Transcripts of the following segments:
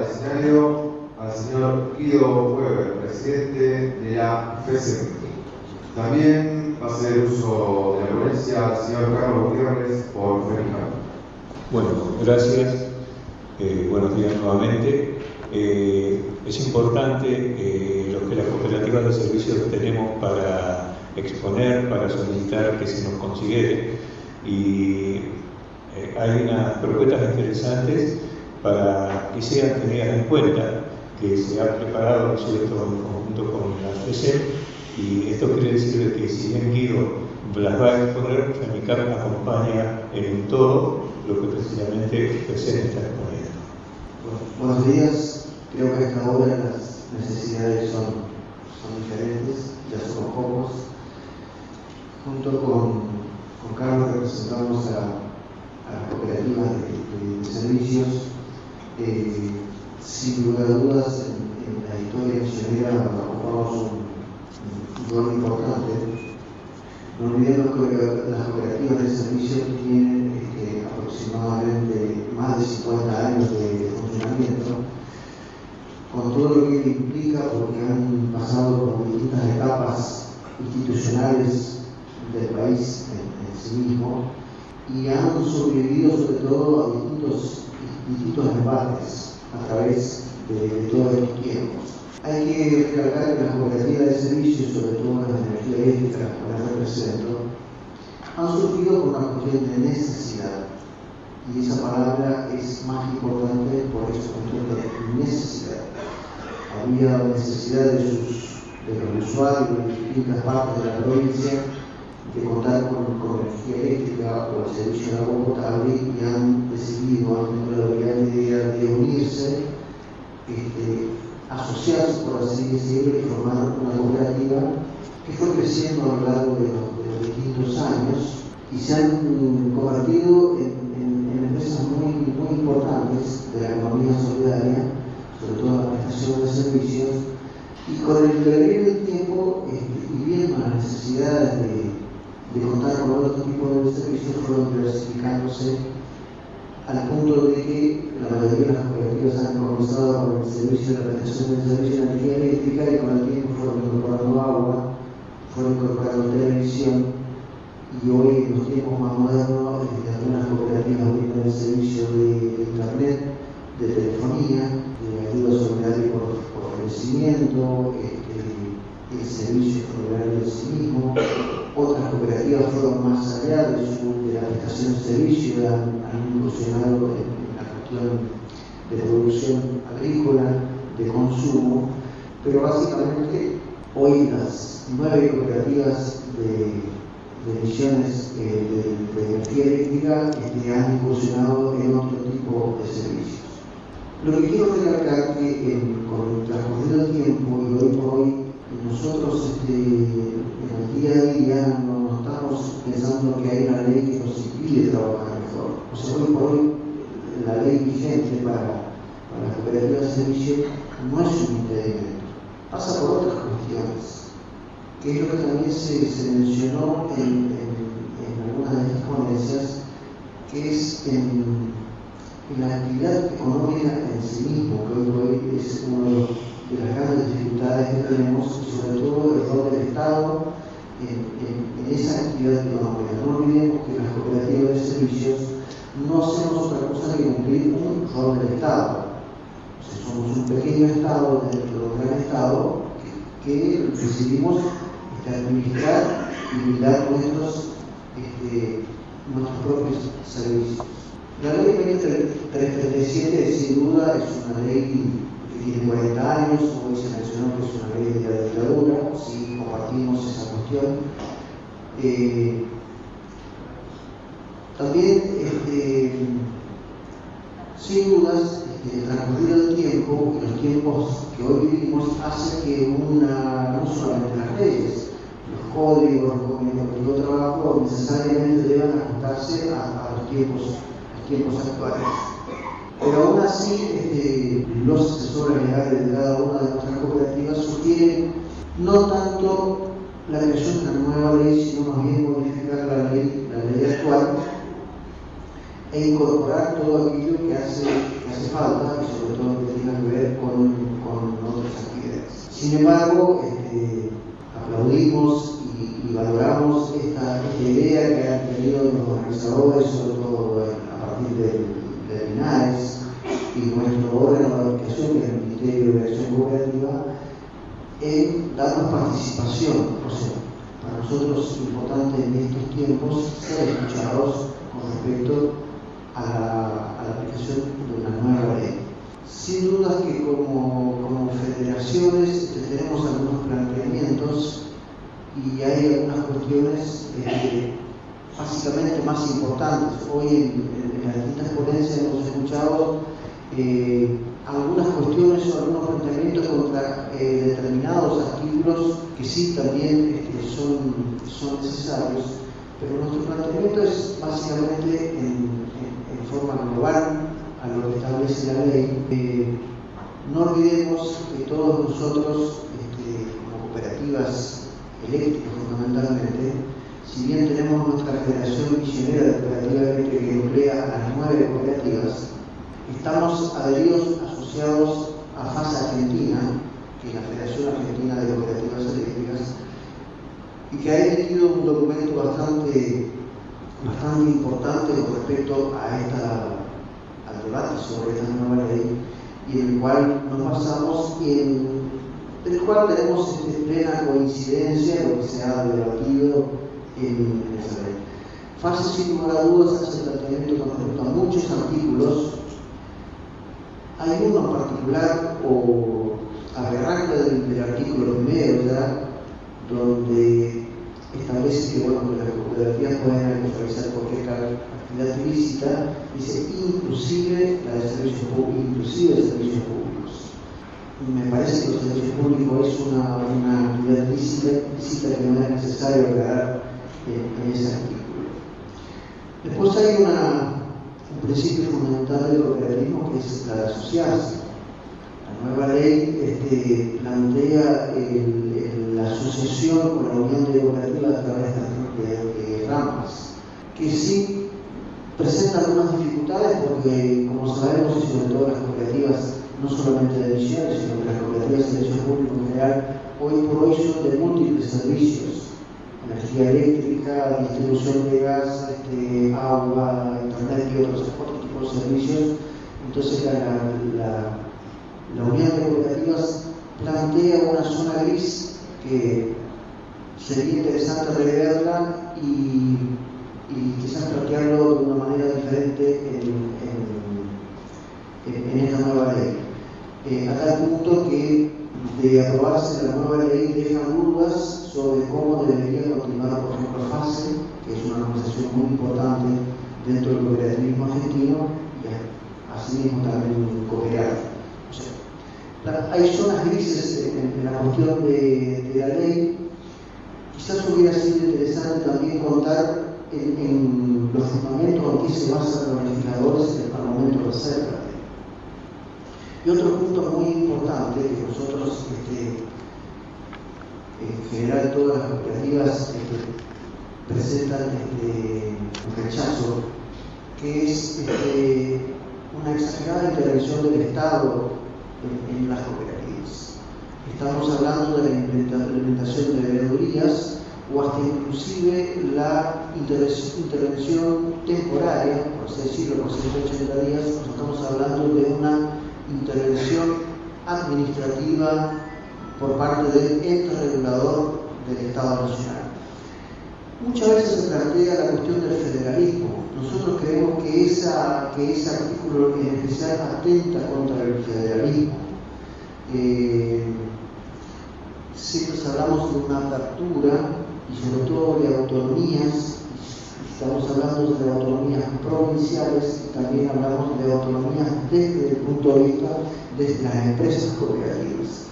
al señor Guido Weber, presidente de la FESEC. También va a hacer uso de la ponencia al señor Carlos Gutiérrez por FEMICA. Bueno, gracias. Eh, buenos días nuevamente. Eh, es importante eh, lo que las cooperativas de servicios tenemos para exponer, para solicitar que se nos considere. Y hay unas propuestas interesantes para que sean tenidas en cuenta, que se ha preparado esto en conjunto con la FESEP y esto quiere decir que si bien Guido las va a exponer, FEMICAR nos acompaña en todo lo que precisamente FESEP está exponiendo. buenos días, creo que hasta ahora las necesidades son, son diferentes, ya somos pocos. Junto con, con Carlos representamos a, a las cooperativas de, de servicios sin lugar a dudas, en, la historia misionera ocupamos un, rol importante. No olvidemos que las cooperativas de servicios tienen este, aproximadamente más de 50 años de, funcionamiento, con todo lo que implica, porque han pasado por distintas etapas institucionales del país en sí mismo y han sobrevivido sobre todo a distintos distintos debates a través de, de todos estos tiempos. Hay que recalcar que las cooperativas de servicios, sobre todo las de energía eléctrica, las represento, han surgido por una cuestión de necesidad. Y esa palabra es más importante por esa cuestión de necesidad. Había necesidad de, sus, de los usuarios de distintas partes de la provincia de contar con, con energía eléctrica o el servicio de agua potable y han decidido, han tenido la idea de unirse, este, asociarse, por así decirlo, y formar una cooperativa que fue creciendo a lo largo de los, distintos años y se han convertido en, en, en, empresas muy, importantes de la economía solidaria, sobre todo la prestación de servicios, y con el devenir del tiempo este, y viendo las necesidades de de contar con otro tipo de servicios fueron diversificándose al punto de que la mayoría de las cooperativas han comenzado con el servicio de la prestación del servicio de energía eléctrica y con el tiempo fueron incorporando agua, fueron incorporando televisión y hoy en los tiempos más modernos este, algunas cooperativas brindan el servicio de, internet, de telefonía, de ayuda solidaria por, por crecimiento, este, el servicio funerario en sí mismo, otras cooperativas fueron más allá de, su, de la prestación de servicio, han, han incursionado en la cuestión de producción agrícola, de consumo, pero básicamente hoy las nueve cooperativas de, de emisiones eh, de, de, energía eléctrica este, han incursionado en otro tipo de servicios. Lo que quiero recalcar que en, con el transcurrido tiempo y hoy por hoy nosotros este, en el día a día no, estamos pensando que hay una ley que nos impide trabajar mejor. O sea, hoy por hoy la ley vigente para, para las cooperativas de servicio no es un impedimento, pasa por otras cuestiones, que es lo que también se, se mencionó en, en, en, algunas de estas ponencias, que es en, la actividad económica en sí mismo, que hoy es uno de las grandes dificultades que tenemos, sobre todo el rol del Estado en, esa actividad económica. No olvidemos que las cooperativas de servicios no hacemos otra cosa que cumplir un rol del Estado. O somos un pequeño Estado dentro de un gran Estado que, que decidimos este, administrar y brindar nuestros, este, nuestros propios servicios. La ley 337 sin duda es una ley tiene 40 años, hoy se mencionó que es una ley de la dictadura, sí compartimos esa cuestión. Eh, también, este, sin dudas, este, el transcurrido del tiempo los tiempos que hoy vivimos hace que una, no solamente las leyes, los códigos, los códigos de trabajo necesariamente deban ajustarse a, a los tiempos, los tiempos actuales. Pero aún así, este, los asesores legales de cada una de nuestras cooperativas sugieren no tanto la creación de una nueva ley, sino más bien modificar la ley, la actual e incorporar todo aquello que hace, que hace falta y sobre todo que tenga Sin embargo, este, aplaudimos y, valoramos esta, idea que han tenido los organizadores, sobre todo a partir de, y nuestro órgano que es el Ministerio de Acción Cooperativa, en darnos participación. O sea, para nosotros es importante en estos tiempos ser escuchados con respecto a la, aplicación de una nueva ley. Sin duda que como, como federaciones tenemos algunos planteamientos y hay algunas cuestiones eh, básicamente más importantes. Hoy en, las distintas ponencias hemos escuchado eh, algunas cuestiones o algunos planteamientos contra eh, determinados artículos que sí también este, son, son necesarios, pero nuestro planteamiento es básicamente en, forma global a lo que establece la ley. Eh, no olvidemos que todos nosotros, este, como cooperativas eléctricas fundamentalmente, si bien tenemos nuestra Federación Misionera de Cooperativas Eléctricas que emplea a las nueve cooperativas, estamos adheridos, asociados a FASA Argentina, que es la Federación Argentina de Cooperativas Eléctricas, y que ha emitido un documento bastante, bastante importante con respecto a esta, al debate sobre esta nueva ley, y en el cual nos basamos en el cual tenemos plena coincidencia en lo que se ha debatido ley. FASA, sin lugar a dudas, hace planteamiento con respecto a muchos artículos hay uno en particular, o aberrante del, artículo primero donde establece que, bueno, las cooperativas pueden realizar cualquier actividad ilícita, dice inclusive la de servicios públicos, inclusive de servicios públicos. Me parece que los servicios públicos es una, una actividad ilícita, que no es necesario aclarar en, ese artículo. Después hay un principio fundamental del cooperativismo que es la de asociarse. La nueva ley este, plantea la asociación con la unión de cooperativas a través de, de, ramas, que sí presentan algunas dificultades porque, como sabemos, y sobre todo las cooperativas, no solamente de misiones, sino que las cooperativas de servicio público en general, hoy por hoy son de múltiples servicios energía eléctrica, distribución de gas, este, agua, internet y otros, tipos de servicios. Entonces la, la, Unión de Cooperativas plantea una zona gris que sería interesante reverla y, y quizás plantearlo de una manera diferente en, en, en esta nueva ley. Eh, a tal punto que de aprobarse la nueva ley deja dudas sobre cómo debería continuar, por ejemplo, FASE, que es una organización muy importante dentro del cooperativismo argentino, y asimismo también cooperar. Hay zonas grises en, la cuestión de, la ley. Quizás hubiera sido interesante también contar en, los fundamentos en que se basan los legisladores en el Parlamento Reserva. Y otro que nosotros este, en general todas las cooperativas este, presentan este, un rechazo, que es este, una exagerada intervención del Estado en, las cooperativas. Estamos hablando de la implementación de veedurías o hasta inclusive la intervención temporaria, por así decirlo, por 180 días, estamos hablando de una intervención administrativa por parte del ente regulador del Estado Nacional. Muchas veces se plantea la cuestión del federalismo. Nosotros creemos que, esa, que ese artículo en especial atenta contra el federalismo. Eh, siempre hablamos de una apertura y sobre todo de autonomías, estamos hablando de autonomías provinciales y también hablamos de autonomías desde punto de de las empresas cooperativas.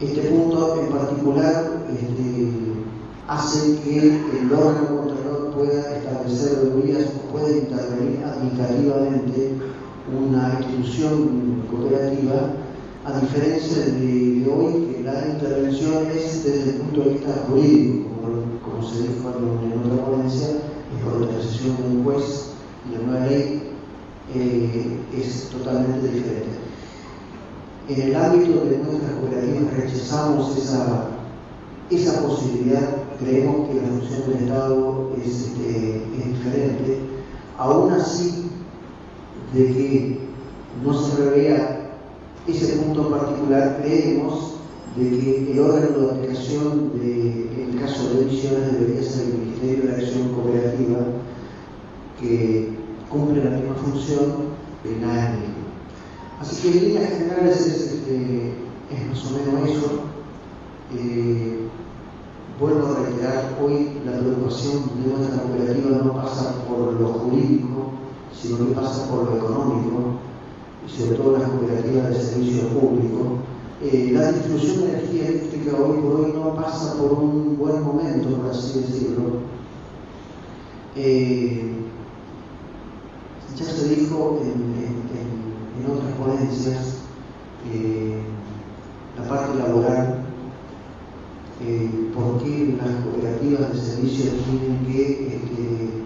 Este punto en particular este, hace que el órgano controlador pueda establecer regulaciones o pueda intervenir administrativamente una institución cooperativa, a diferencia de, hoy que la intervención es desde el punto de vista jurídico, como, se dijo en, otra ponencia, es por la decisión de un juez y la nueva ley eh, es totalmente diferente. En el ámbito de nuestras cooperativas rechazamos esa, esa posibilidad, creemos que la función del Estado es, este, es diferente. Aún así, de que no se revea ese punto particular, creemos de que el órgano de aplicación de, en el caso de emisiones debería ser el Ministerio de la Acción Cooperativa, que cumple la misma función en la Así que en líneas generales es, este, es más o menos eso. Eh, vuelvo a reiterar, hoy la preocupación de nuestra cooperativa no pasa por lo jurídico, sino que pasa por lo económico, y sobre todo las cooperativas de servicio público. Eh, la distribución de energía eléctrica hoy por hoy no pasa por un buen momento, por así decirlo. Eh, ya se dijo en otras ponencias la parte laboral, eh, por qué las cooperativas de servicios tienen que este,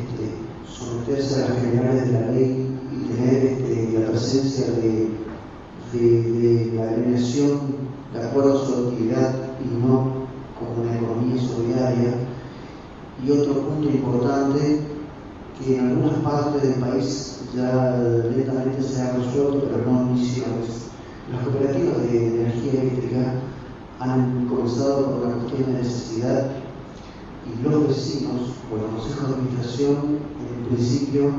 este, someterse a las generales de la ley y tener este, la presencia de, la alineación de acuerdo a su actividad y no como una economía solidaria. Y otro punto importante, que en algunas partes del país ya lentamente se ha resuelto, pero no en misiones. Las cooperativas de, energía eléctrica han comenzado por la cuestión de necesidad y los vecinos o el consejo de administración en principio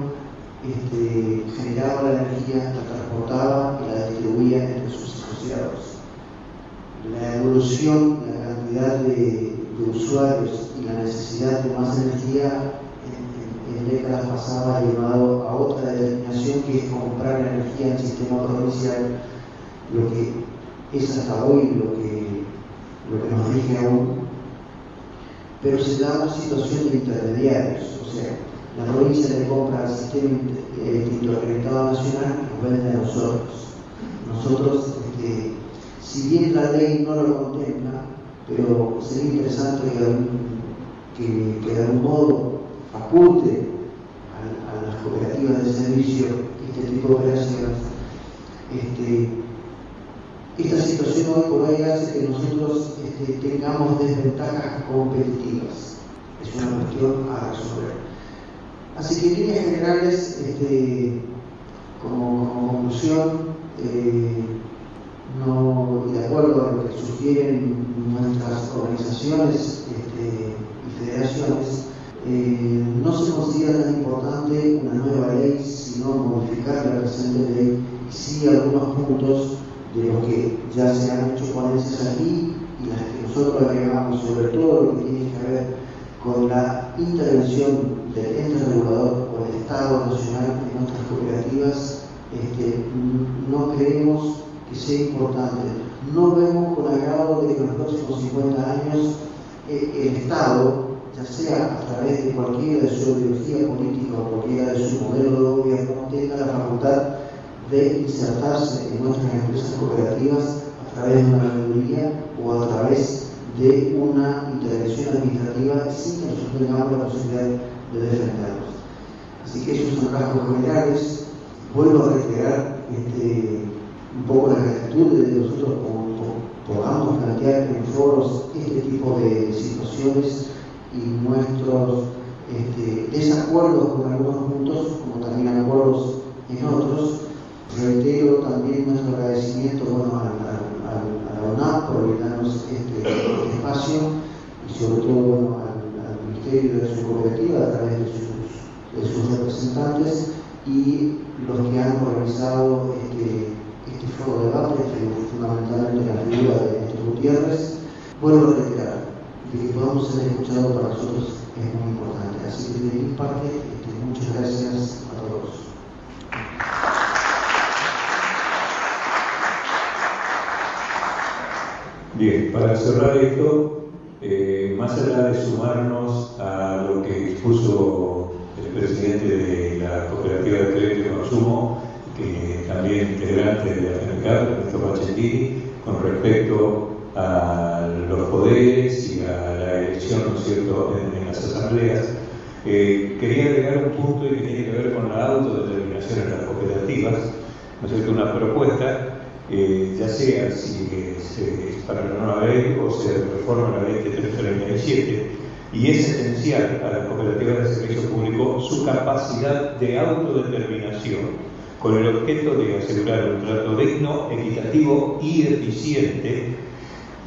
este, generaba la energía, la transportaba y la distribuía entre sus asociados. La evolución, la cantidad de, de usuarios y la necesidad de más energía en décadas pasadas llevado a otra determinación que es comprar energía en el sistema provincial, lo que es hasta hoy lo que, lo que nos rige aún. Pero se da una situación de intermediarios, o sea, la provincia le compra al sistema eléctrico acreditado nacional y nos vende a nosotros. Nosotros, este, si bien la ley no lo contempla, pero sería interesante que, que, que de algún modo faculte cooperativas de servicio este tipo de operaciones, este, esta situación hoy por hoy hace que nosotros este, tengamos desventajas competitivas. Es una cuestión a resolver. Así que en líneas generales, este, como, conclusión, eh, no, de acuerdo a lo que sugieren nuestras organizaciones y federaciones, eh, no se considera tan importante una nueva ley, sino modificar la presente ley sí algunos puntos de los que ya se han hecho ponencias aquí y las que nosotros agregamos, sobre todo lo que tiene que ver con la intervención del ente regulador o del Estado Nacional en nuestras cooperativas, este, no creemos que sea importante. No vemos con agrado de que en los próximos 50 años eh, el Estado ya sea a través de cualquiera de su ideología política o cualquiera de su modelo de gobierno, tenga la facultad de insertarse en nuestras empresas cooperativas a través de una mayoría o a través de una intervención administrativa sin que nosotros tengamos la posibilidad de defendernos. Así que esos son rasgos generales. Vuelvo a reiterar este, un poco las actitudes de nosotros como podamos plantear en foros este tipo de situaciones y nuestros este, desacuerdos con algunos puntos, como también acuerdos en otros. Reitero también nuestro agradecimiento bueno, a, la ONAP por brindarnos este, este, espacio y sobre todo al, Ministerio de su Cooperativa a través de sus, de sus representantes y los que han organizado este, este foro de debate, fundamentalmente la figura de Néstor Gutiérrez. Vuelvo a reiterar, que podamos ser escuchados para nosotros es muy importante. Así que de mi parte, este, muchas gracias a todos. Bien, para cerrar esto, eh, más allá de sumarnos a lo que expuso el presidente de la Cooperativa de Crédito y Consumo, que también integrante de la FNCAP, Ernesto Pachetti, con respecto a los poderes y a la elección, ¿no es cierto?, en, las asambleas. Eh, quería agregar un punto que tiene que ver con la autodeterminación en las cooperativas, ¿no es cierto?, una propuesta eh, ya sea si es para la nueva ley o se reforma la ley de 337, y es esencial a las cooperativas de servicio público su capacidad de autodeterminación con el objeto de asegurar un trato digno, equitativo y eficiente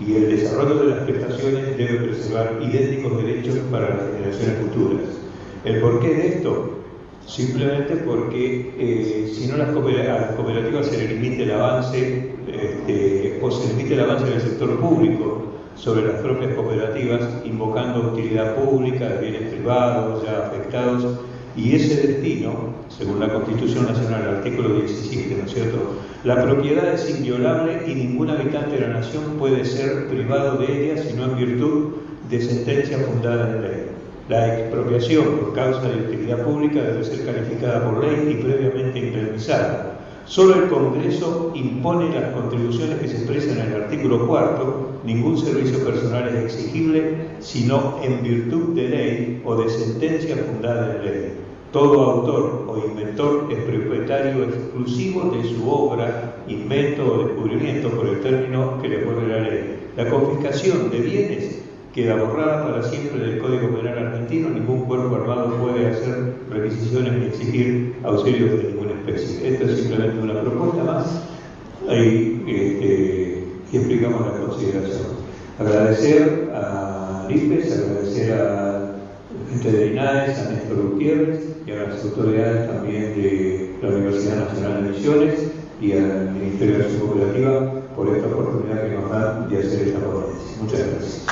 y el desarrollo de las prestaciones debe preservar idénticos derechos para las generaciones futuras. ¿El porqué de esto? Simplemente porque eh, si no las cooperativas se le limite el avance este, o se limite el avance del sector público sobre las propias cooperativas, invocando utilidad pública bienes privados ya afectados, y ese destino, según la Constitución Nacional, artículo 17, ¿no es cierto? La propiedad es inviolable y ningún habitante de la nación puede ser privado de ella sino en virtud de sentencia fundada en ley. La expropiación por causa de utilidad pública debe ser calificada por ley y previamente indemnizada. Solo el Congreso impone las contribuciones que se expresan en el artículo cuarto. Ningún servicio personal es exigible sino en virtud de ley o de sentencia fundada en ley. Todo autor o inventor es propietario exclusivo de su obra, invento o descubrimiento por el término que le pone la ley. La confiscación de bienes queda borrada para siempre del Código Penal argentino. Ningún cuerpo armado puede hacer requisiciones ni exigir auxilios de ninguna especie. Esto es simplemente una propuesta más y, este, explicamos la consideración. Agradecer a Lipes, agradecer a gente de INAES, a Néstor Gutiérrez y a las autoridades también de la Universidad Nacional de Misiones y al Ministerio de Acción Cooperativa por esta oportunidad que nos dan de hacer esta ponencia. Muchas gracias.